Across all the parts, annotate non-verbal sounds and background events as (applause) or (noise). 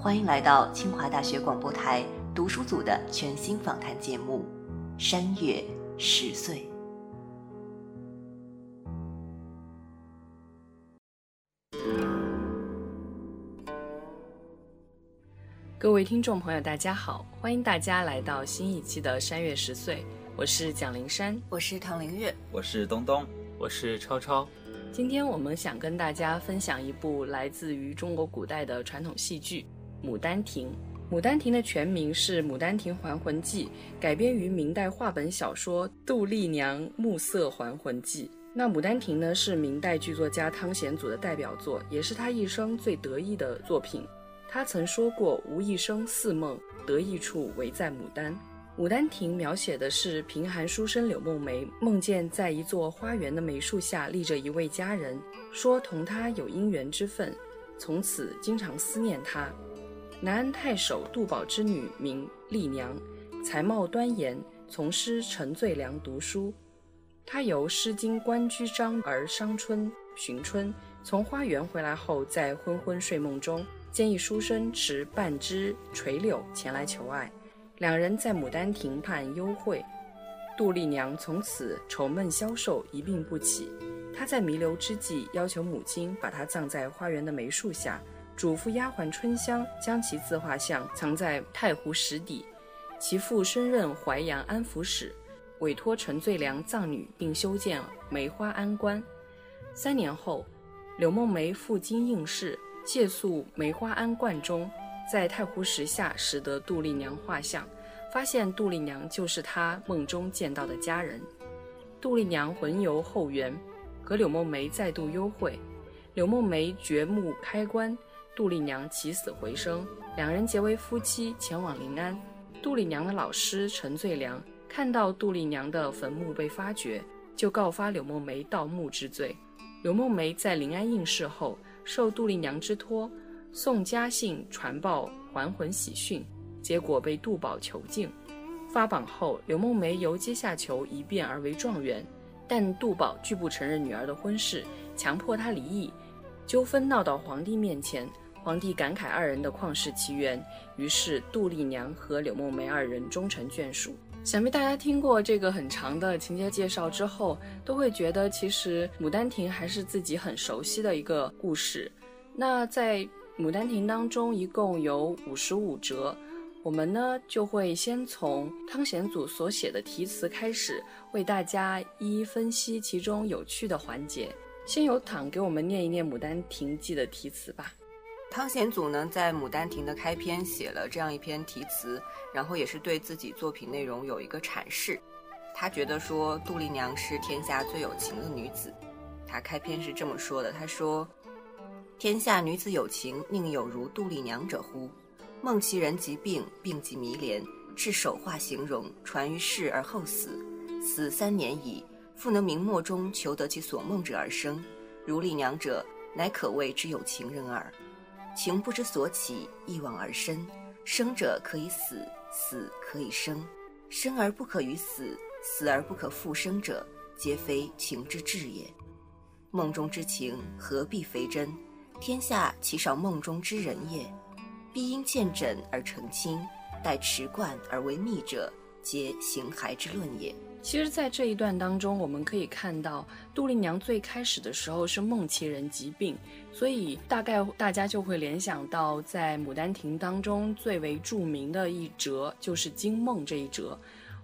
欢迎来到清华大学广播台读书组的全新访谈节目《山月十岁》。各位听众朋友，大家好，欢迎大家来到新一期的《山月十岁》，我是蒋灵山，我是唐灵月，我是东东，我是超超。今天我们想跟大家分享一部来自于中国古代的传统戏剧。《牡丹亭》，《牡丹亭》的全名是《牡丹亭还魂记》，改编于明代话本小说《杜丽娘暮色还魂记》。那《牡丹亭》呢，是明代剧作家汤显祖的代表作，也是他一生最得意的作品。他曾说过：“无一生似梦，得意处唯在牡丹。”《牡丹亭》描写的是贫寒书生柳梦梅梦见在一座花园的梅树下立着一位佳人，说同他有姻缘之分，从此经常思念他。南安太守杜宝之女名丽娘，才貌端严，从师陈最良读书。她由《诗经·关雎章》而伤春寻春，从花园回来后，在昏昏睡梦中，见一书生持半枝垂柳前来求爱，两人在牡丹亭畔幽会。杜丽娘从此愁闷消瘦，一病不起。她在弥留之际，要求母亲把她葬在花园的梅树下。嘱咐丫鬟春香将其自画像藏在太湖石底，其父升任淮阳安抚使，委托陈最良葬女，并修建梅花庵观。三年后，柳梦梅赴京应试，借宿梅花庵观中，在太湖石下拾得杜丽娘画像，发现杜丽娘就是他梦中见到的佳人。杜丽娘魂游后园，和柳梦梅再度幽会，柳梦梅掘墓开棺。杜丽娘起死回生，两人结为夫妻，前往临安。杜丽娘的老师陈最良看到杜丽娘的坟墓被发掘，就告发柳梦梅盗墓之罪。柳梦梅在临安应试后，受杜丽娘之托，送家信传报还魂喜讯，结果被杜宝囚禁。发榜后，柳梦梅由阶下囚一变而为状元，但杜宝拒不承认女儿的婚事，强迫她离异，纠纷闹到皇帝面前。皇帝感慨二人的旷世奇缘，于是杜丽娘和柳梦梅二人终成眷属。想必大家听过这个很长的情节介绍之后，都会觉得其实《牡丹亭》还是自己很熟悉的一个故事。那在《牡丹亭》当中，一共有五十五折，我们呢就会先从汤显祖所写的题词开始，为大家一一分析其中有趣的环节。先由躺给我们念一念《牡丹亭记》的题词吧。汤显祖呢，在《牡丹亭》的开篇写了这样一篇题词，然后也是对自己作品内容有一个阐释。他觉得说杜丽娘是天下最有情的女子。他开篇是这么说的：“他说，天下女子有情，宁有如杜丽娘者乎？梦其人即病，病即迷恋，至手画形容，传于世而后死。死三年矣，复能明末中求得其所梦者而生。如丽娘者，乃可谓之有情人耳。”情不知所起，一往而深。生者可以死，死可以生。生而不可与死，死而不可复生者，皆非情之至也。梦中之情，何必非真？天下岂少梦中之人也？必因见诊而成亲，待持冠而为密者，皆形骸之论也。其实，在这一段当中，我们可以看到，杜丽娘最开始的时候是梦其人疾病，所以大概大家就会联想到，在《牡丹亭》当中最为著名的一折就是惊梦这一折。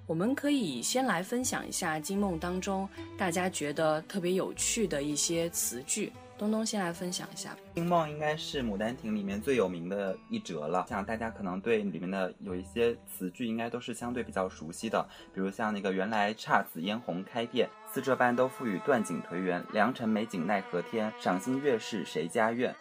我们可以先来分享一下惊梦当中大家觉得特别有趣的一些词句。东东先来分享一下，惊梦应该是《牡丹亭》里面最有名的一折了。像大家可能对里面的有一些词句，应该都是相对比较熟悉的，比如像那个“原来姹紫嫣红开遍，似这般都赋予断井颓垣。良辰美景奈何天，赏心悦事谁家院。”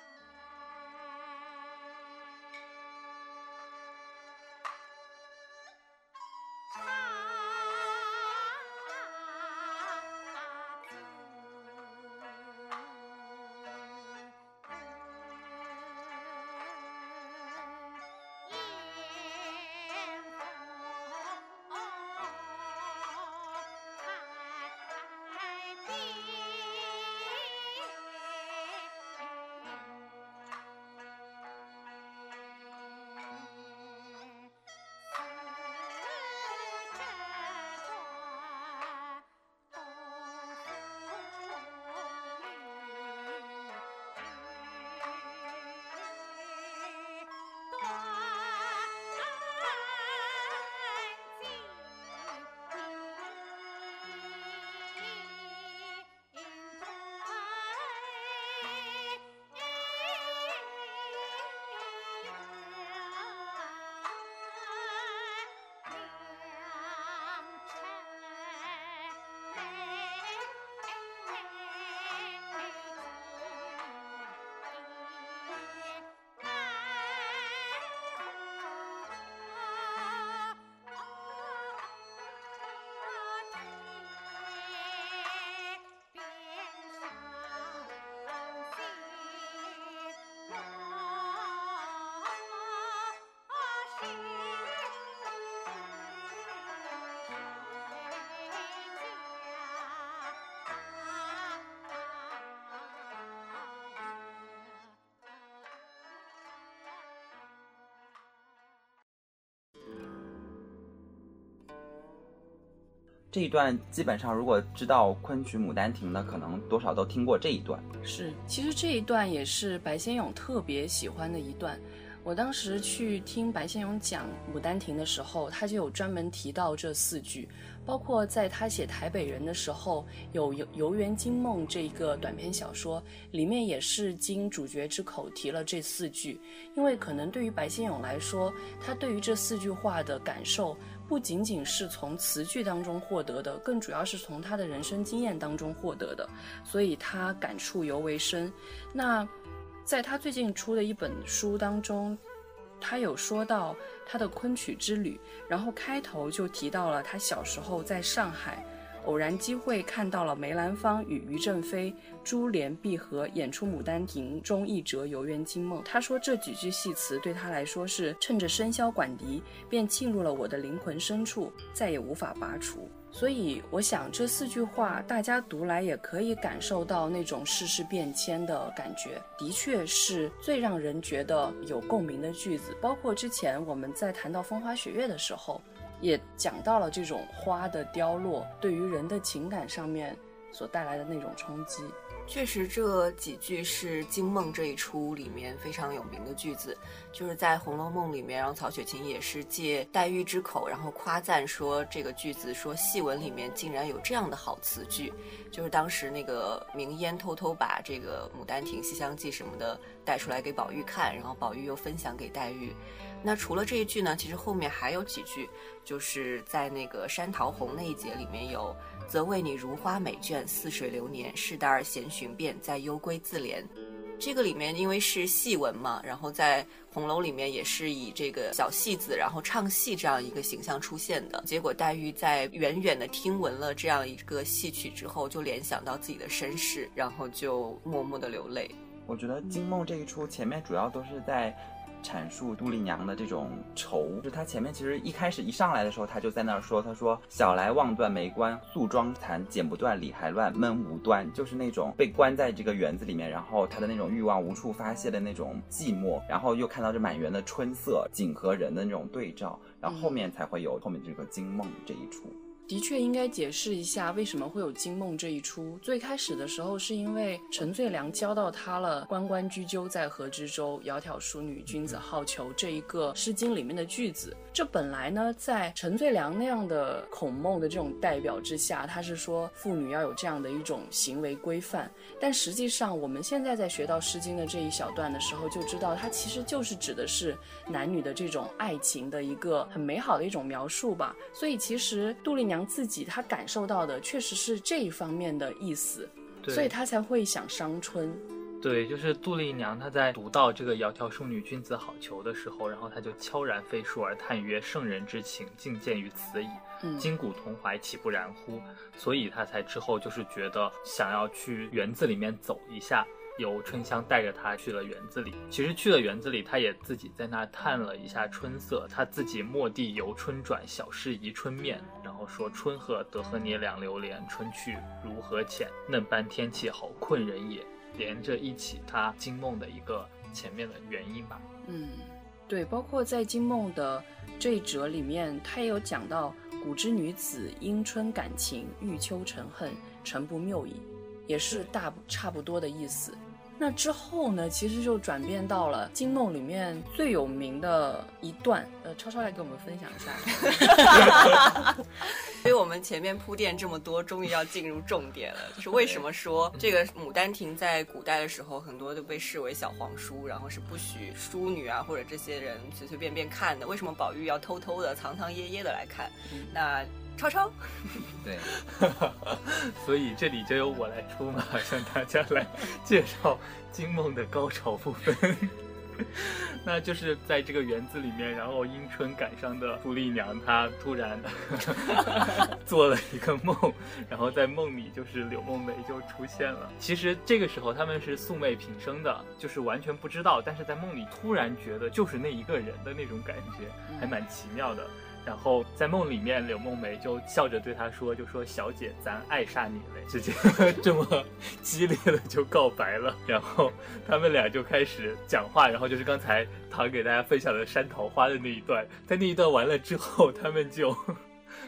这一段基本上，如果知道昆曲《牡丹亭》的，可能多少都听过这一段。是，其实这一段也是白先勇特别喜欢的一段。我当时去听白先勇讲《牡丹亭》的时候，他就有专门提到这四句。包括在他写《台北人》的时候，有《游游园惊梦》这一个短篇小说，里面也是经主角之口提了这四句。因为可能对于白先勇来说，他对于这四句话的感受，不仅仅是从词句当中获得的，更主要是从他的人生经验当中获得的，所以他感触尤为深。那在他最近出的一本书当中。他有说到他的昆曲之旅，然后开头就提到了他小时候在上海，偶然机会看到了梅兰芳与于正飞、珠联璧合演出《牡丹亭》中一折《游园惊梦》。他说这几句戏词对他来说是趁着笙箫管笛，便沁入了我的灵魂深处，再也无法拔除。所以，我想这四句话大家读来也可以感受到那种世事变迁的感觉，的确是最让人觉得有共鸣的句子。包括之前我们在谈到风花雪月的时候，也讲到了这种花的凋落对于人的情感上面所带来的那种冲击。确实，这几句是《惊梦》这一出里面非常有名的句子，就是在《红楼梦》里面，然后曹雪芹也是借黛玉之口，然后夸赞说这个句子，说戏文里面竟然有这样的好词句，就是当时那个明烟偷偷把这个《牡丹亭》《西厢记》什么的带出来给宝玉看，然后宝玉又分享给黛玉。那除了这一句呢，其实后面还有几句，就是在那个山桃红那一节里面有。则为你如花美眷，似水流年，世代而闲寻遍，在幽闺自怜。这个里面因为是戏文嘛，然后在红楼里面也是以这个小戏子，然后唱戏这样一个形象出现的。结果黛玉在远远的听闻了这样一个戏曲之后，就联想到自己的身世，然后就默默的流泪。我觉得《惊梦》这一出前面主要都是在。阐述杜丽娘的这种愁，就是她前面其实一开始一上来的时候，她就在那儿说：“她说小来望断梅关，素妆残剪不断，理还乱闷无端。”就是那种被关在这个园子里面，然后她的那种欲望无处发泄的那种寂寞，然后又看到这满园的春色，景和人的那种对照，然后后面才会有后面这个惊梦这一出。的确应该解释一下为什么会有惊梦这一出。最开始的时候是因为陈最良教到他了“关关雎鸠，在河之洲，窈窕淑女，君子好逑”这一个《诗经》里面的句子。这本来呢，在陈最良那样的孔孟的这种代表之下，他是说妇女要有这样的一种行为规范。但实际上，我们现在在学到《诗经》的这一小段的时候，就知道它其实就是指的是男女的这种爱情的一个很美好的一种描述吧。所以，其实杜丽娘。娘自己她感受到的确实是这一方面的意思，所以她才会想伤春。对，就是杜丽娘她在读到这个“窈窕淑女，君子好逑”的时候，然后她就悄然飞书而叹曰：“圣人之情，尽见于此矣。今古同怀，岂不然乎？”所以她才之后就是觉得想要去园子里面走一下。由春香带着他去了园子里，其实去了园子里，他也自己在那探了一下春色。他自己蓦地由春转，小事宜春面，然后说：“春和得和你两流连，春去如何浅？嫩般天气好，困人也。”连着一起，他惊梦的一个前面的原因吧。嗯，对，包括在惊梦的这一折里面，他也有讲到：“古之女子，因春感情，欲秋成恨，诚不谬矣。”也是大差不多的意思。那之后呢，其实就转变到了《惊梦》里面最有名的一段。呃，超超来给我们分享一下。(laughs) 所以我们前面铺垫这么多，终于要进入重点了，就是为什么说这个《牡丹亭》在古代的时候，很多都被视为小黄书，然后是不许淑女啊或者这些人随随便便看的。为什么宝玉要偷偷的、藏藏掖掖的来看？那。超超，(laughs) 对，(laughs) 所以这里就由我来出马，(laughs) 向大家来介绍《惊梦》的高潮部分。那就是在这个园子里面，然后迎春赶上的杜丽娘，她突然做了一个梦，然后在梦里就是柳梦梅就出现了。其实这个时候他们是素昧平生的，就是完全不知道，但是在梦里突然觉得就是那一个人的那种感觉，还蛮奇妙的。然后在梦里面，柳梦梅就笑着对他说：“就说小姐，咱爱上你了。”直接 (laughs) 这么激烈的就告白了。然后他们俩就开始讲话，然后就是刚才唐给大家分享的山桃花的那一段。在那一段完了之后，他们就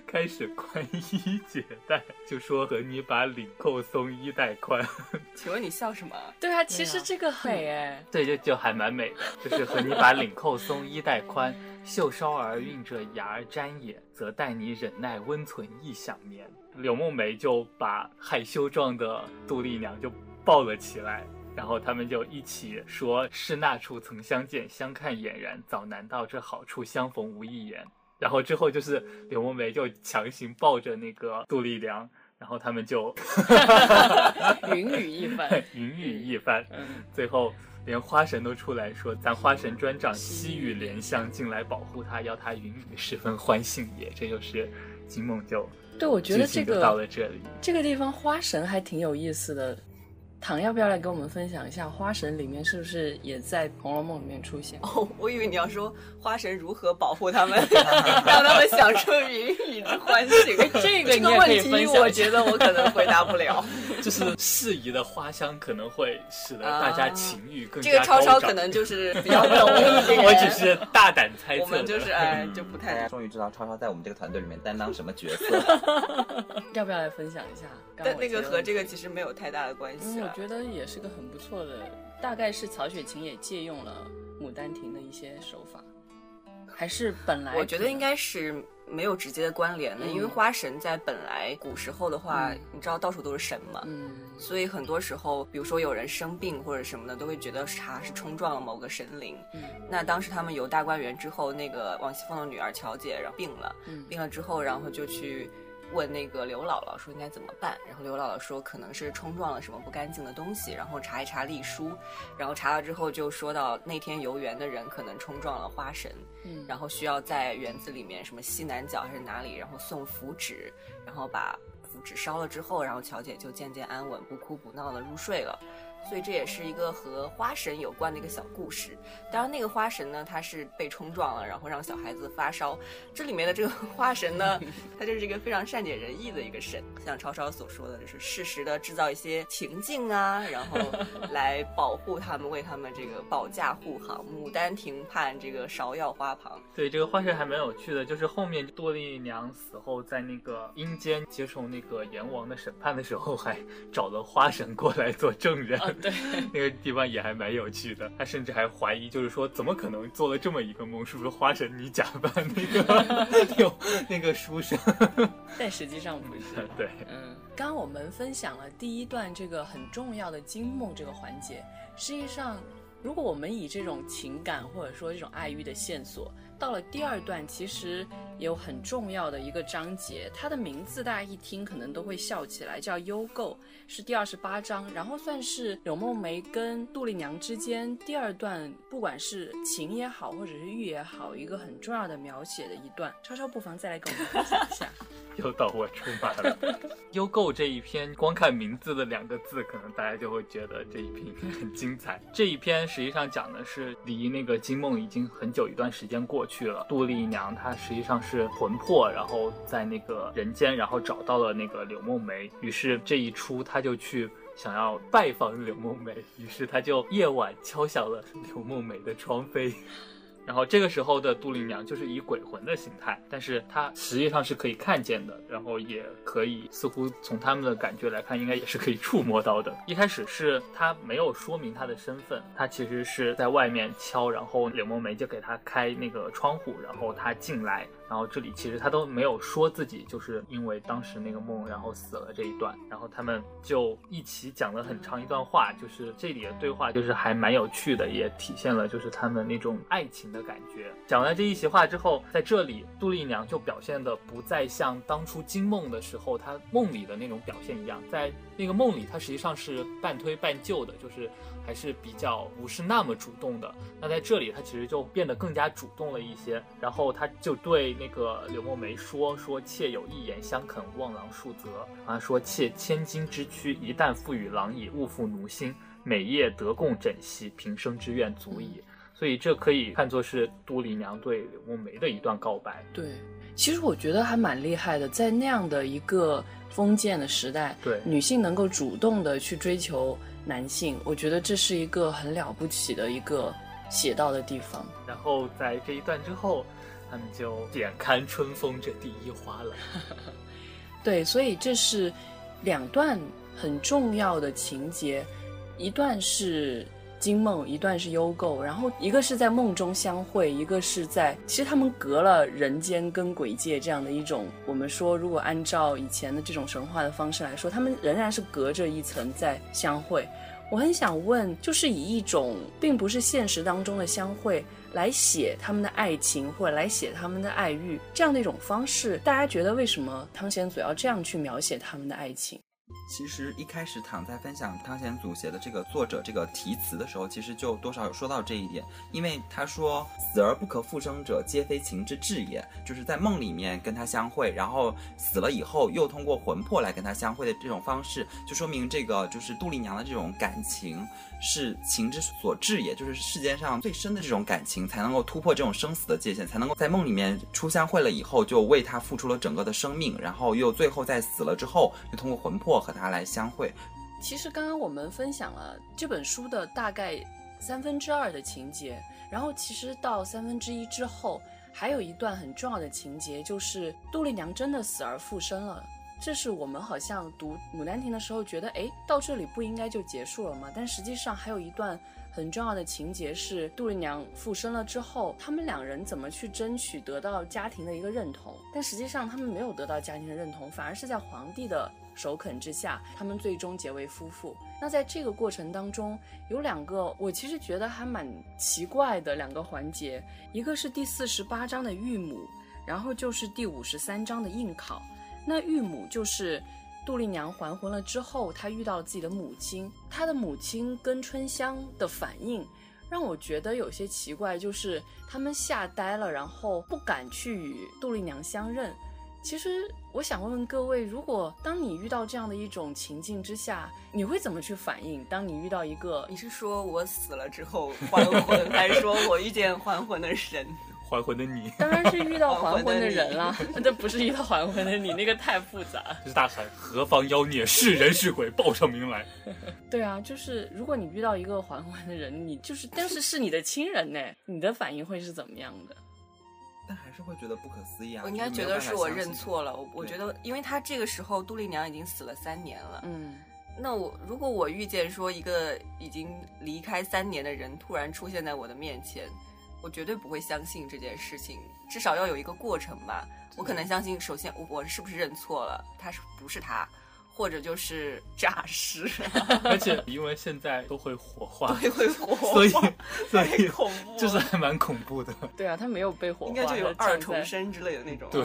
开始宽衣解带，就说和你把领扣松衣带宽。(laughs) 请问你笑什么？对啊，其实这个很美哎。对，就就还蛮美的，就是和你把领扣松衣带宽。袖梢儿晕着芽儿沾也，则待你忍耐温存亦想眠。柳梦梅就把害羞状的杜丽娘就抱了起来，然后他们就一起说：“是那处曾相见，相看俨然。早难道这好处相逢无一言？”然后之后就是柳梦梅就强行抱着那个杜丽娘，然后他们就 (laughs) 云雨一番，(laughs) 云雨一番，最后。连花神都出来说：“咱花神专长西域莲香，进来保护他，要他云雨十分欢幸也。”这就是金梦就对我觉得这个到了这里，这个地方花神还挺有意思的。唐要不要来跟我们分享一下花神里面是不是也在《红楼梦》里面出现？哦，我以为你要说花神如何保护他们，(laughs) 让他们享受云雨之欢喜。(laughs) 这个这个问题，我觉得我可能回答不了。(laughs) 就是适宜的花香可能会使得大家情欲更加这个超超可能就是比较懂一点。我只是大胆猜测。我们就是哎，就不太。终于知道超超在我们这个团队里面担当什么角色。要不要来分享一下？但那个和这个其实没有太大的关系。我觉得也是个很不错的，大概是曹雪芹也借用了《牡丹亭》的一些手法，还是本来？我觉得应该是没有直接的关联的，因为花神在本来古时候的话，你知道到处都是神嘛，嗯，所以很多时候，比如说有人生病或者什么的，都会觉得他是冲撞了某个神灵。嗯，那当时他们游大观园之后，那个王熙凤的女儿乔姐然后病了，病了之后，然后就去。问那个刘姥姥说应该怎么办，然后刘姥姥说可能是冲撞了什么不干净的东西，然后查一查历书，然后查了之后就说到那天游园的人可能冲撞了花神，嗯，然后需要在园子里面什么西南角还是哪里，然后送符纸，然后把符纸烧了之后，然后乔姐就渐渐安稳，不哭不闹的入睡了。所以这也是一个和花神有关的一个小故事。当然，那个花神呢，他是被冲撞了，然后让小孩子发烧。这里面的这个 (laughs) 花神呢，他就是一个非常善解人意的一个神。像超超所说的，就是适时的制造一些情境啊，然后 (laughs) 来保护他们，为他们这个保驾护航。牡丹亭畔这个芍药花旁，对这个花神还蛮有趣的，就是后面杜丽娘死后在那个阴间接受那个阎王的审判的时候，还找了花神过来做证人。对，(laughs) 那个地方也还蛮有趣的。他甚至还怀疑，就是说，怎么可能做了这么一个梦？是不是花神你假扮那个有那个书生？(laughs) 但实际上不是。(laughs) 对，嗯。刚我们分享了第一段这个很重要的惊梦这个环节，实际上，如果我们以这种情感或者说这种爱欲的线索。到了第二段，其实有很重要的一个章节，它的名字大家一听可能都会笑起来，叫《优构》，是第二十八章，然后算是柳梦梅跟杜丽娘之间第二段，不管是情也好，或者是欲也好，一个很重要的描写的一段。超超不妨再来跟我们分享一下。(laughs) 又到我出马了，(laughs)《优构》这一篇，光看名字的两个字，可能大家就会觉得这一篇很精彩。这一篇实际上讲的是离那个金梦已经很久一段时间过去了，杜丽娘她实际上是魂魄，然后在那个人间，然后找到了那个柳梦梅，于是这一出她就去想要拜访柳梦梅，于是她就夜晚敲响了柳梦梅的窗扉。然后这个时候的杜丽娘就是以鬼魂的形态，但是她实际上是可以看见的，然后也可以似乎从他们的感觉来看，应该也是可以触摸到的。一开始是她没有说明她的身份，她其实是在外面敲，然后柳梦梅就给她开那个窗户，然后她进来。然后这里其实他都没有说自己就是因为当时那个梦然后死了这一段，然后他们就一起讲了很长一段话，就是这里的对话就是还蛮有趣的，也体现了就是他们那种爱情的感觉。讲完这一席话之后，在这里杜丽娘就表现的不再像当初惊梦的时候她梦里的那种表现一样，在那个梦里她实际上是半推半就的，就是还是比较不是那么主动的。那在这里她其实就变得更加主动了一些，然后她就对那个柳梦梅说：“说妾有一言相肯，望郎恕责。啊，说妾千金之躯，一旦赋予郎以，勿负奴心。”每夜得共枕席，平生之愿足矣。所以这可以看作是杜丽娘对柳梦梅的一段告白。对，其实我觉得还蛮厉害的，在那样的一个封建的时代，对女性能够主动的去追求男性，我觉得这是一个很了不起的一个写到的地方。然后在这一段之后，他们就点看春风这第一花了。(laughs) 对，所以这是两段很重要的情节。一段是惊梦，一段是幽构，然后一个是在梦中相会，一个是在其实他们隔了人间跟鬼界这样的一种。我们说，如果按照以前的这种神话的方式来说，他们仍然是隔着一层在相会。我很想问，就是以一种并不是现实当中的相会来写他们的爱情，或者来写他们的爱欲这样的一种方式，大家觉得为什么汤显祖要这样去描写他们的爱情？其实一开始躺在分享汤显祖写的这个作者这个题词的时候，其实就多少有说到这一点，因为他说死而不可复生者，皆非情之至也，就是在梦里面跟他相会，然后死了以后又通过魂魄来跟他相会的这种方式，就说明这个就是杜丽娘的这种感情是情之所至也，就是世间上最深的这种感情才能够突破这种生死的界限，才能够在梦里面初相会了以后就为他付出了整个的生命，然后又最后在死了之后又通过魂魄。和他来相会。其实刚刚我们分享了这本书的大概三分之二的情节，然后其实到三分之一之后，还有一段很重要的情节，就是杜丽娘真的死而复生了。这是我们好像读《牡丹亭》的时候觉得，哎，到这里不应该就结束了吗？但实际上还有一段。很重要的情节是杜丽娘复生了之后，他们两人怎么去争取得到家庭的一个认同？但实际上他们没有得到家庭的认同，反而是在皇帝的首肯之下，他们最终结为夫妇。那在这个过程当中，有两个我其实觉得还蛮奇怪的两个环节，一个是第四十八章的玉母，然后就是第五十三章的应考。那玉母就是。杜丽娘还魂了之后，她遇到了自己的母亲，她的母亲跟春香的反应让我觉得有些奇怪，就是他们吓呆了，然后不敢去与杜丽娘相认。其实我想问问各位，如果当你遇到这样的一种情境之下，你会怎么去反应？当你遇到一个，你是说我死了之后还魂，还是说我遇见还魂的神？还魂的你，(laughs) 当然是遇到 (laughs) 还魂的人了。(laughs) 这不是遇到还魂的你，那个太复杂。就是大喊何方妖孽，是人是鬼，报上名来。对啊，就是如果你遇到一个还魂的人，你就是，但是是你的亲人呢，你的反应会是怎么样的？但还是会觉得不可思议啊！我应该觉得是我认错了。我我觉得，因为他这个时候杜丽娘已经死了三年了。嗯，那我如果我遇见说一个已经离开三年的人突然出现在我的面前。我绝对不会相信这件事情，至少要有一个过程吧。我可能相信，首先我是不是认错了，他是不是他，或者就是 (laughs) 诈尸。(laughs) 而且 (laughs) 因为现在都会火化，对，会火化，所以所以恐怖，就是还蛮恐怖的。对啊，他没有被火化，应该就有二重生之类的那种。对，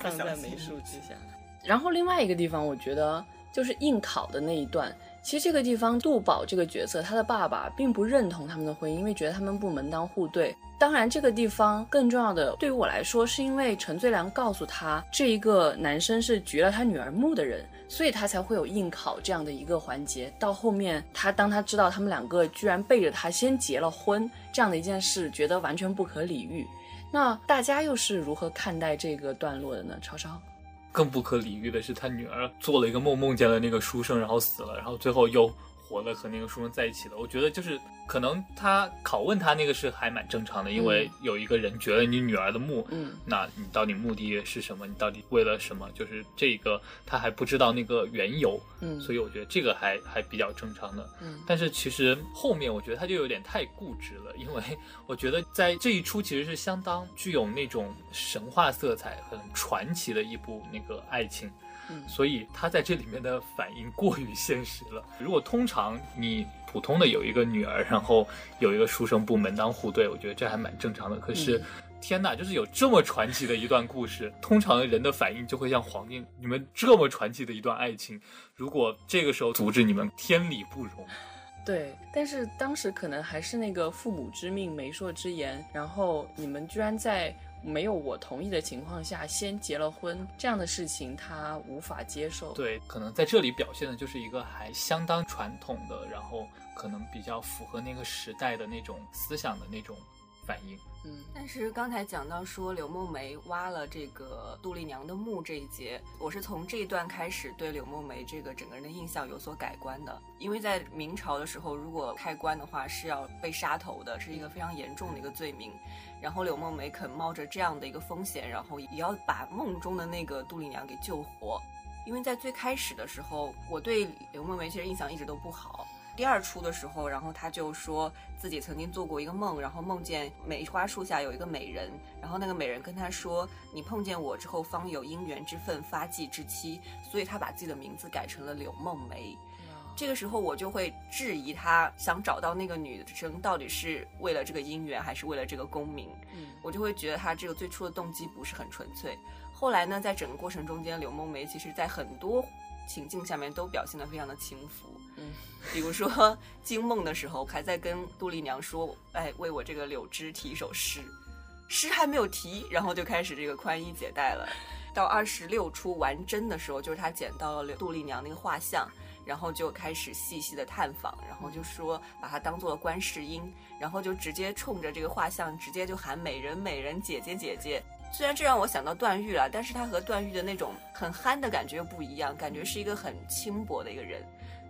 放在梅树之下。然后另外一个地方，我觉得就是应考的那一段。其实这个地方，杜宝这个角色，他的爸爸并不认同他们的婚姻，因为觉得他们不门当户对。当然，这个地方更重要的，对于我来说，是因为陈最良告诉他，这一个男生是掘了他女儿墓的人，所以他才会有应考这样的一个环节。到后面，他当他知道他们两个居然背着他先结了婚这样的一件事，觉得完全不可理喻。那大家又是如何看待这个段落的呢？超超。更不可理喻的是，他女儿做了一个梦，梦见了那个书生，然后死了，然后最后又活了，和那个书生在一起了。我觉得就是。可能他拷问他那个是还蛮正常的，因为有一个人掘了你女儿的墓，嗯，那你到底目的是什么？你到底为了什么？就是这个他还不知道那个缘由，嗯，所以我觉得这个还还比较正常的，嗯。但是其实后面我觉得他就有点太固执了，因为我觉得在这一出其实是相当具有那种神话色彩、很传奇的一部那个爱情。所以他在这里面的反应过于现实了。如果通常你普通的有一个女儿，然后有一个书生部门当户对，我觉得这还蛮正常的。可是，天哪，就是有这么传奇的一段故事，通常人的反应就会像黄英，你们这么传奇的一段爱情，如果这个时候阻止你们，天理不容。对，但是当时可能还是那个父母之命，媒妁之言，然后你们居然在。没有我同意的情况下先结了婚，这样的事情他无法接受。对，可能在这里表现的就是一个还相当传统的，然后可能比较符合那个时代的那种思想的那种反应。嗯，但是刚才讲到说柳梦梅挖了这个杜丽娘的墓这一节，我是从这一段开始对柳梦梅这个整个人的印象有所改观的。因为在明朝的时候，如果开棺的话是要被杀头的，是一个非常严重的一个罪名。然后柳梦梅肯冒着这样的一个风险，然后也要把梦中的那个杜丽娘给救活。因为在最开始的时候，我对柳梦梅其实印象一直都不好。第二出的时候，然后他就说自己曾经做过一个梦，然后梦见梅花树下有一个美人，然后那个美人跟他说：“你碰见我之后，方有姻缘之分，发迹之期。”所以他把自己的名字改成了柳梦梅。这个时候我就会质疑他想找到那个女生到底是为了这个姻缘，还是为了这个功名？嗯，我就会觉得他这个最初的动机不是很纯粹。后来呢，在整个过程中间，柳梦梅其实在很多情境下面都表现得非常的轻浮。嗯，比如说 (laughs) 惊梦的时候，还在跟杜丽娘说：“哎，为我这个柳枝提一首诗。”诗还没有提，然后就开始这个宽衣解带了。到二十六出完真的时候，就是他捡到了杜丽娘那个画像，然后就开始细细的探访，然后就说把它当做了观世音，然后就直接冲着这个画像，直接就喊美人美人姐姐姐姐。虽然这让我想到段誉了，但是他和段誉的那种很憨的感觉又不一样，感觉是一个很轻薄的一个人。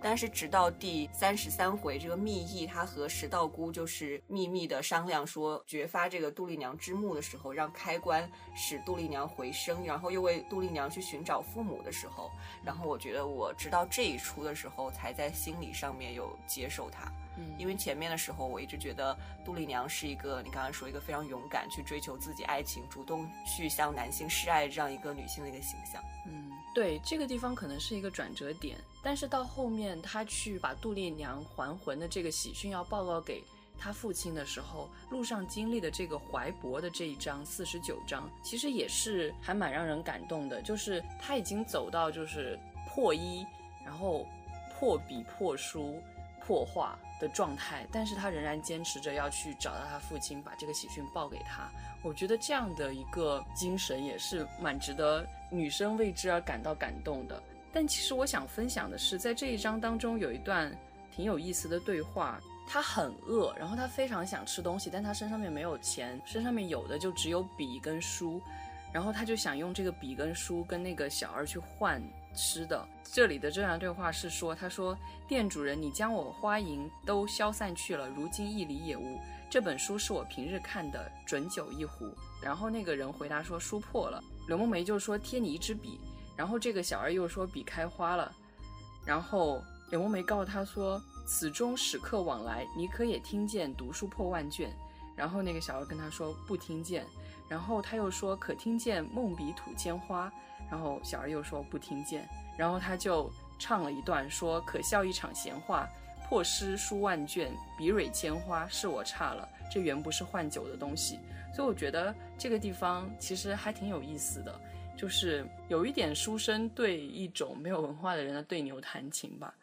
但是直到第三十三回，这个密意他和石道姑就是秘密的商量说掘发这个杜丽娘之墓的时候，让开棺使杜丽娘回生，然后又为杜丽娘去寻找父母的时候，然后我觉得我直到这一出的时候，才在心理上面有接受她。嗯，因为前面的时候我一直觉得杜丽娘是一个你刚刚说一个非常勇敢去追求自己爱情，主动去向男性示爱这样一个女性的一个形象。嗯，对，这个地方可能是一个转折点。但是到后面，他去把杜丽娘还魂的这个喜讯要报告给他父亲的时候，路上经历的这个怀博的这一章四十九章，其实也是还蛮让人感动的。就是他已经走到就是破衣，然后破笔、破书、破画的状态，但是他仍然坚持着要去找到他父亲，把这个喜讯报给他。我觉得这样的一个精神也是蛮值得女生为之而感到感动的。但其实我想分享的是，在这一章当中有一段挺有意思的对话。他很饿，然后他非常想吃东西，但他身上面没有钱，身上面有的就只有笔跟书，然后他就想用这个笔跟书跟那个小二去换吃的。这里的这段对话是说，他说：“店主人，你将我花银都消散去了，如今一厘也无。这本书是我平日看的，准酒一壶。”然后那个人回答说：“书破了。”刘梦梅就说：“贴你一支笔。”然后这个小二又说笔开花了，然后柳梦梅告诉他说：“此中使客往来，你可也听见读书破万卷。”然后那个小二跟他说不听见，然后他又说可听见梦笔吐千花，然后小儿又说不听见，然后他就唱了一段说可笑一场闲话，破诗书万卷，笔蕊千花，是我差了，这原不是换酒的东西。所以我觉得这个地方其实还挺有意思的。就是有一点书生对一种没有文化的人的对牛弹琴吧。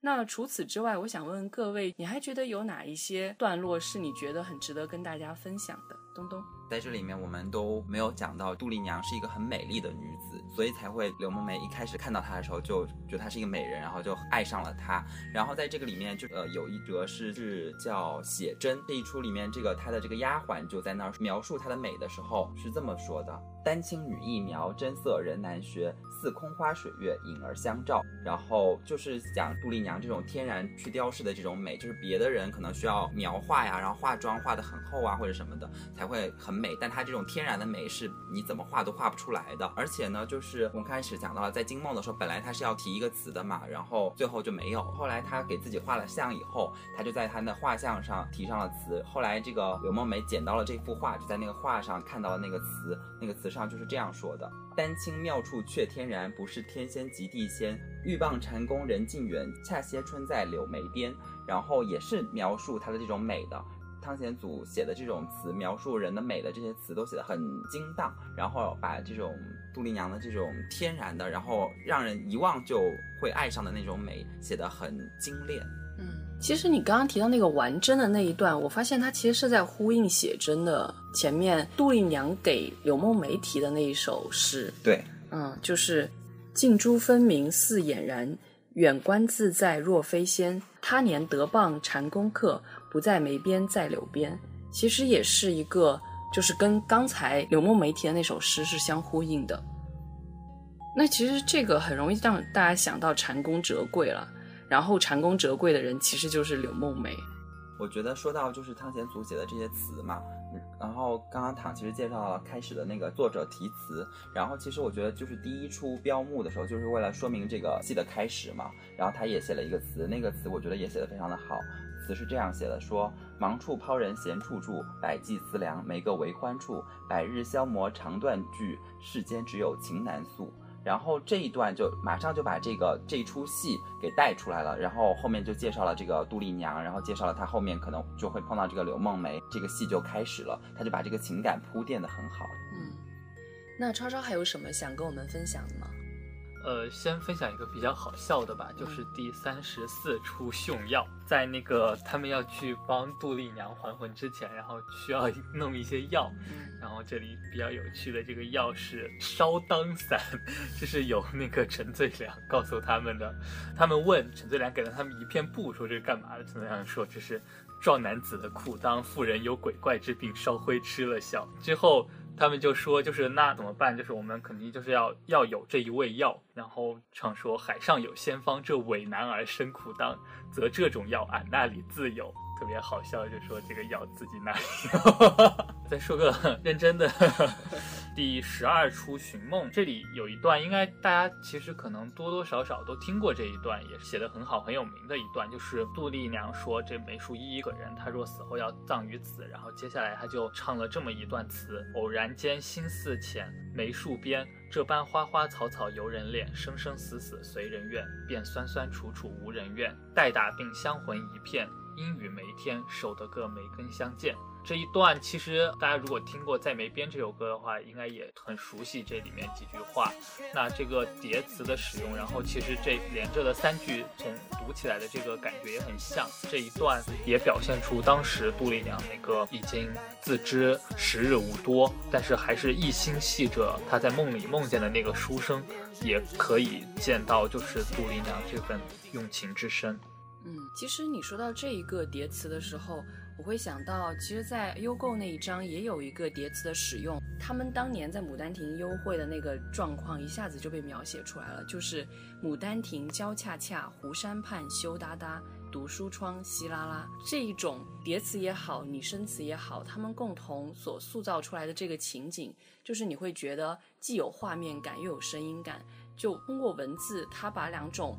那除此之外，我想问问各位，你还觉得有哪一些段落是你觉得很值得跟大家分享的？东东。在这里面，我们都没有讲到杜丽娘是一个很美丽的女子，所以才会柳梦梅一开始看到她的时候就觉得她是一个美人，然后就爱上了她。然后在这个里面，就呃有一折是是叫写真这一出里面，这个她的这个丫鬟就在那儿描述她的美的时候是这么说的：丹青女艺描，真色人难学，似空花水月，影儿相照。然后就是讲杜丽娘这种天然去雕饰的这种美，就是别的人可能需要描画呀，然后化妆画的很厚啊或者什么的才会很。很美，但它这种天然的美是你怎么画都画不出来的。而且呢，就是我们开始讲到了，在惊梦的时候，本来他是要提一个词的嘛，然后最后就没有。后来他给自己画了像以后，他就在他的画像上提上了词。后来这个柳梦梅捡到了这幅画，就在那个画上看到了那个词，那个词上就是这样说的：丹青妙处却天然，不是天仙即地仙。欲傍蟾宫人尽远，恰歇春在柳眉边。然后也是描述它的这种美的。汤显祖写的这种词，描述人的美的这些词都写得很精当，然后把这种杜丽娘的这种天然的，然后让人一望就会爱上的那种美，写得很精炼。嗯，其实你刚刚提到那个完真的那一段，我发现它其实是在呼应写真的前面杜丽娘给柳梦梅提的那一首诗。对，嗯，就是近朱分明似俨然，远观自在若非仙。他年得傍蟾宫客。不在梅边，在柳边，其实也是一个，就是跟刚才柳梦梅提的那首诗是相呼应的。那其实这个很容易让大家想到蟾宫折桂了，然后蟾宫折桂的人其实就是柳梦梅。我觉得说到就是汤显祖写的这些词嘛，然后刚刚躺其实介绍了开始的那个作者题词，然后其实我觉得就是第一出标目的时候，就是为了说明这个戏的开始嘛，然后他也写了一个词，那个词我觉得也写的非常的好。词是这样写的：说忙处抛人闲处住，百计思量没个为欢处，百日消磨长断句，世间只有情难诉。然后这一段就马上就把这个这出戏给带出来了，然后后面就介绍了这个杜丽娘，然后介绍了她后面可能就会碰到这个柳梦梅，这个戏就开始了，他就把这个情感铺垫的很好。嗯，那超超还有什么想跟我们分享的吗？呃，先分享一个比较好笑的吧，就是第三十四出炫耀，在那个他们要去帮杜丽娘还魂之前，然后需要 (laughs) 弄一些药，然后这里比较有趣的这个药是烧当散，(laughs) 就是有那个陈最良告诉他们的，他们问陈最良给了他们一片布，说这是干嘛的？陈最良说这是壮男子的裤裆，妇人有鬼怪之病，烧灰吃了笑。之后。他们就说，就是那怎么办？就是我们肯定就是要要有这一味药。然后常说海上有仙方，这伪男儿身苦当，则这种药俺那里自有。特别好笑，就说这个咬自己那里有。(laughs) 再说个认真的，第十二出寻梦，这里有一段，应该大家其实可能多多少少都听过这一段，也是写的很好、很有名的一段，就是杜丽娘说这梅树依依个人，她若死后要葬于此，然后接下来她就唱了这么一段词：偶然间心似浅，梅树边，这般花花草草由人恋，生生死死随人愿，便酸酸楚楚无人怨，待打病香魂一片。阴雨梅天，守得个梅根相见。这一段其实大家如果听过《在梅边》这首歌的话，应该也很熟悉这里面几句话。那这个叠词的使用，然后其实这连着的三句，从读起来的这个感觉也很像。这一段也表现出当时杜丽娘那个已经自知时日无多，但是还是一心系着她在梦里梦见的那个书生，也可以见到就是杜丽娘这份用情之深。嗯，其实你说到这一个叠词的时候，我会想到，其实，在优购那一章也有一个叠词的使用。他们当年在《牡丹亭》幽会的那个状况，一下子就被描写出来了。就是《牡丹亭》娇恰恰，湖山畔羞答答，读书窗稀拉拉。这一种叠词也好，拟声词也好，他们共同所塑造出来的这个情景，就是你会觉得既有画面感，又有声音感。就通过文字，它把两种。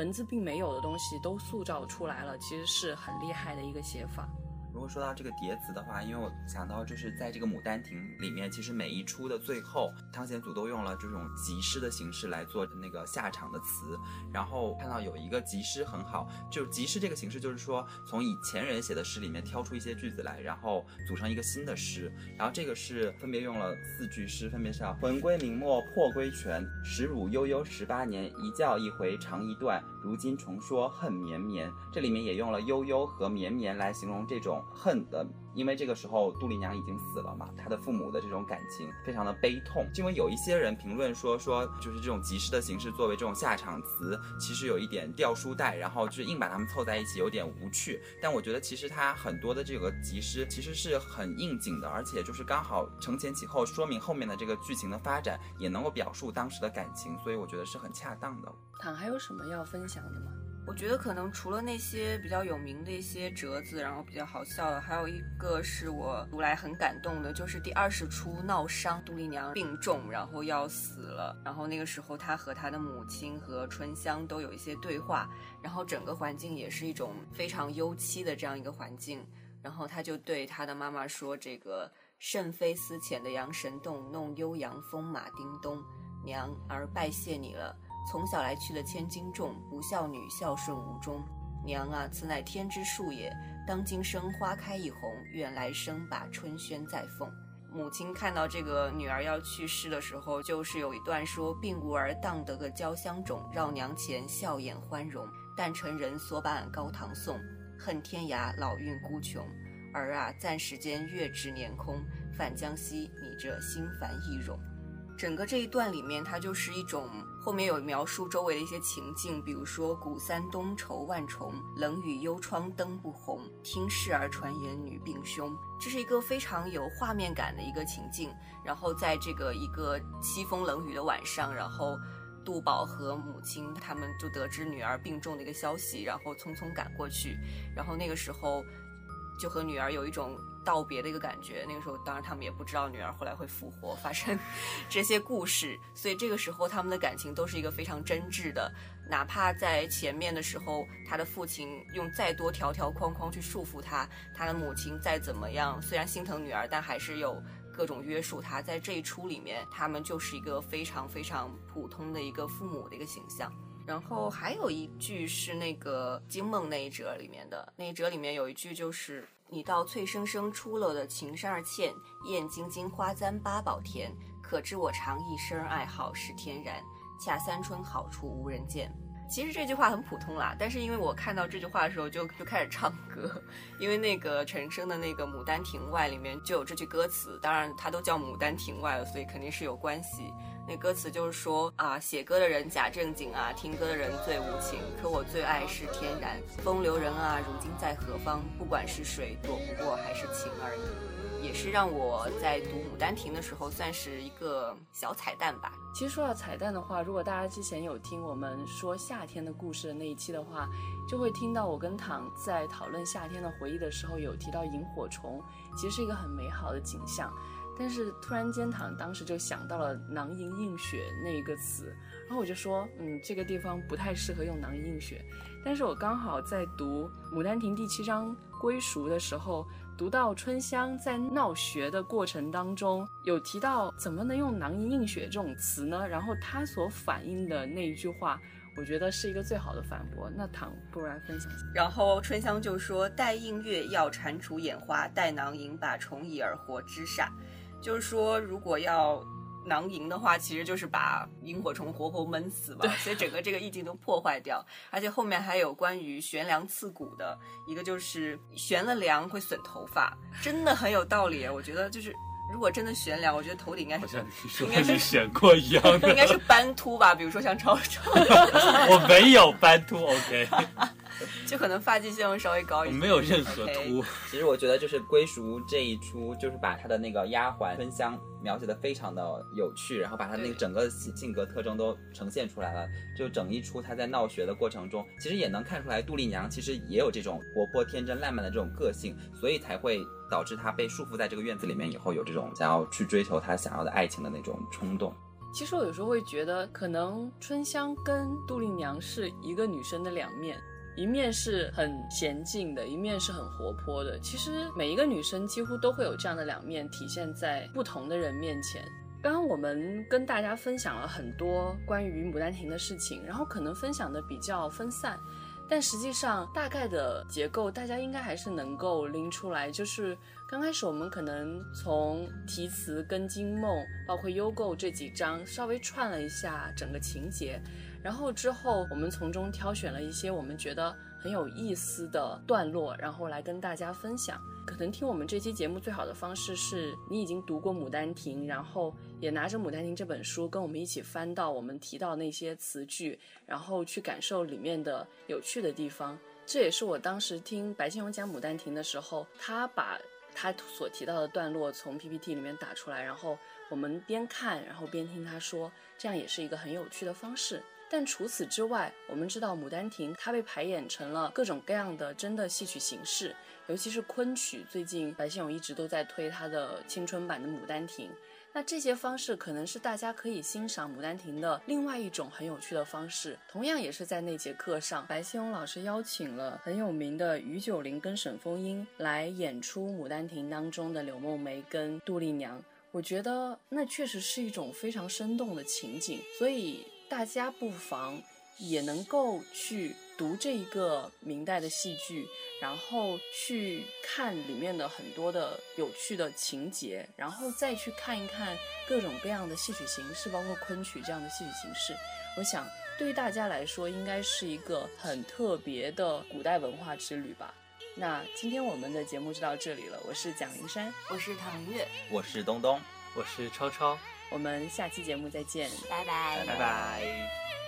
文字并没有的东西都塑造出来了，其实是很厉害的一个写法。如果说到这个叠词的话，因为我想到就是在这个《牡丹亭》里面，其实每一出的最后，汤显祖都用了这种集诗的形式来做那个下场的词。然后看到有一个集诗很好，就集诗这个形式，就是说从以前人写的诗里面挑出一些句子来，然后组成一个新的诗。然后这个是分别用了四句诗，分别是“魂归明末破归泉，时汝悠悠十八年，一觉一回长一段，如今重说恨绵绵”。这里面也用了悠悠和绵绵来形容这种。恨的，因为这个时候杜丽娘已经死了嘛，她的父母的这种感情非常的悲痛。因为有一些人评论说，说就是这种集诗的形式作为这种下场词，其实有一点掉书袋，然后就是硬把它们凑在一起，有点无趣。但我觉得其实它很多的这个集诗其实是很应景的，而且就是刚好承前启后，说明后面的这个剧情的发展，也能够表述当时的感情，所以我觉得是很恰当的。躺还有什么要分享的吗？我觉得可能除了那些比较有名的一些折子，然后比较好笑的，还有一个是我读来很感动的，就是第二十出闹伤，杜丽娘病重，然后要死了，然后那个时候她和她的母亲和春香都有一些对话，然后整个环境也是一种非常幽凄的这样一个环境，然后她就对她的妈妈说：“这个甚非思前的阳神洞，弄悠扬风马叮咚，娘儿拜谢你了。”从小来去了千斤重，不孝女孝顺无终。娘啊，此乃天之数也。当今生花开一红，愿来生把春轩再奉。母亲看到这个女儿要去世的时候，就是有一段说：“并无儿当得个交香种，绕娘前笑颜欢容。但成人所把俺高堂送，恨天涯老运孤穷。儿啊，暂时间月值年空，返江西你这心烦意容。”整个这一段里面，它就是一种后面有描述周围的一些情境，比如说“古三冬愁万重，冷雨幽窗灯不红。听事儿传言女病凶”，这是一个非常有画面感的一个情境。然后在这个一个凄风冷雨的晚上，然后杜宝和母亲他们就得知女儿病重的一个消息，然后匆匆赶过去。然后那个时候，就和女儿有一种。道别的一个感觉，那个时候当然他们也不知道女儿后来会复活，发生 (laughs) 这些故事，所以这个时候他们的感情都是一个非常真挚的。哪怕在前面的时候，他的父亲用再多条条框框去束缚他，他的母亲再怎么样，虽然心疼女儿，但还是有各种约束他。在这一出里面，他们就是一个非常非常普通的一个父母的一个形象。然后还有一句是那个惊梦那一折里面的，那一折里面有一句就是。你道翠生生出了的情深儿倩，艳晶晶花簪八宝田，可知我常一生爱好是天然，恰三春好处无人见。其实这句话很普通啦，但是因为我看到这句话的时候就就开始唱歌，因为那个陈升的那个《牡丹亭外》里面就有这句歌词，当然它都叫《牡丹亭外》了，所以肯定是有关系。那歌词就是说啊，写歌的人假正经啊，听歌的人最无情。可我最爱是天然风流人啊，如今在何方？不管是水，躲不过还是情而已。也是让我在读《牡丹亭》的时候，算是一个小彩蛋吧。其实说到彩蛋的话，如果大家之前有听我们说夏天的故事的那一期的话，就会听到我跟唐在讨论夏天的回忆的时候，有提到萤火虫，其实是一个很美好的景象。但是突然间，唐当时就想到了“囊萤映雪”那一个词，然后我就说，嗯，这个地方不太适合用“囊萤映雪”。但是我刚好在读《牡丹亭》第七章“归熟”的时候，读到春香在闹学的过程当中，有提到怎么能用“囊萤映雪”这种词呢？然后他所反映的那一句话，我觉得是一个最好的反驳。那唐不如来分享一下。然后春香就说：“待映月要蟾蜍眼花，待囊萤把虫蚁而活之煞。”就是说，如果要囊萤的话，其实就是把萤火虫活活闷死嘛，所以整个这个意境都破坏掉。而且后面还有关于悬梁刺股的一个，就是悬了梁会损头发，真的很有道理。我觉得就是如果真的悬梁，我觉得头顶应该是应该是悬过一样的，应该是斑秃吧，比如说像超超，(laughs) 我没有斑秃，OK。就可能发际线会稍微高一点，没有任何秃。(laughs) 其实我觉得就是归属这一出，就是把他的那个丫鬟春香描写的非常的有趣，然后把他那个整个性格特征都呈现出来了。就整一出他在闹学的过程中，其实也能看出来杜丽娘其实也有这种活泼天真烂漫的这种个性，所以才会导致她被束缚在这个院子里面以后，有这种想要去追求她想要的爱情的那种冲动。其实我有时候会觉得，可能春香跟杜丽娘是一个女生的两面。一面是很娴静的，一面是很活泼的。其实每一个女生几乎都会有这样的两面体现在不同的人面前。刚刚我们跟大家分享了很多关于《牡丹亭》的事情，然后可能分享的比较分散，但实际上大概的结构大家应该还是能够拎出来。就是刚开始我们可能从题词跟惊梦，包括幽构这几章稍微串了一下整个情节。然后之后，我们从中挑选了一些我们觉得很有意思的段落，然后来跟大家分享。可能听我们这期节目最好的方式是你已经读过《牡丹亭》，然后也拿着《牡丹亭》这本书跟我们一起翻到我们提到那些词句，然后去感受里面的有趣的地方。这也是我当时听白先勇讲《牡丹亭》的时候，他把他所提到的段落从 PPT 里面打出来，然后我们边看然后边听他说，这样也是一个很有趣的方式。但除此之外，我们知道《牡丹亭》它被排演成了各种各样的真的戏曲形式，尤其是昆曲。最近白先勇一直都在推他的青春版的《牡丹亭》。那这些方式可能是大家可以欣赏《牡丹亭》的另外一种很有趣的方式。同样也是在那节课上，白先勇老师邀请了很有名的于九龄跟沈凤英来演出《牡丹亭》当中的柳梦梅跟杜丽娘。我觉得那确实是一种非常生动的情景，所以大家不妨也能够去。读这一个明代的戏剧，然后去看里面的很多的有趣的情节，然后再去看一看各种各样的戏曲形式，包括昆曲这样的戏曲形式。我想对于大家来说，应该是一个很特别的古代文化之旅吧。那今天我们的节目就到这里了，我是蒋灵山，我是唐月，我是东东，我是超超，我们下期节目再见，拜拜，拜拜。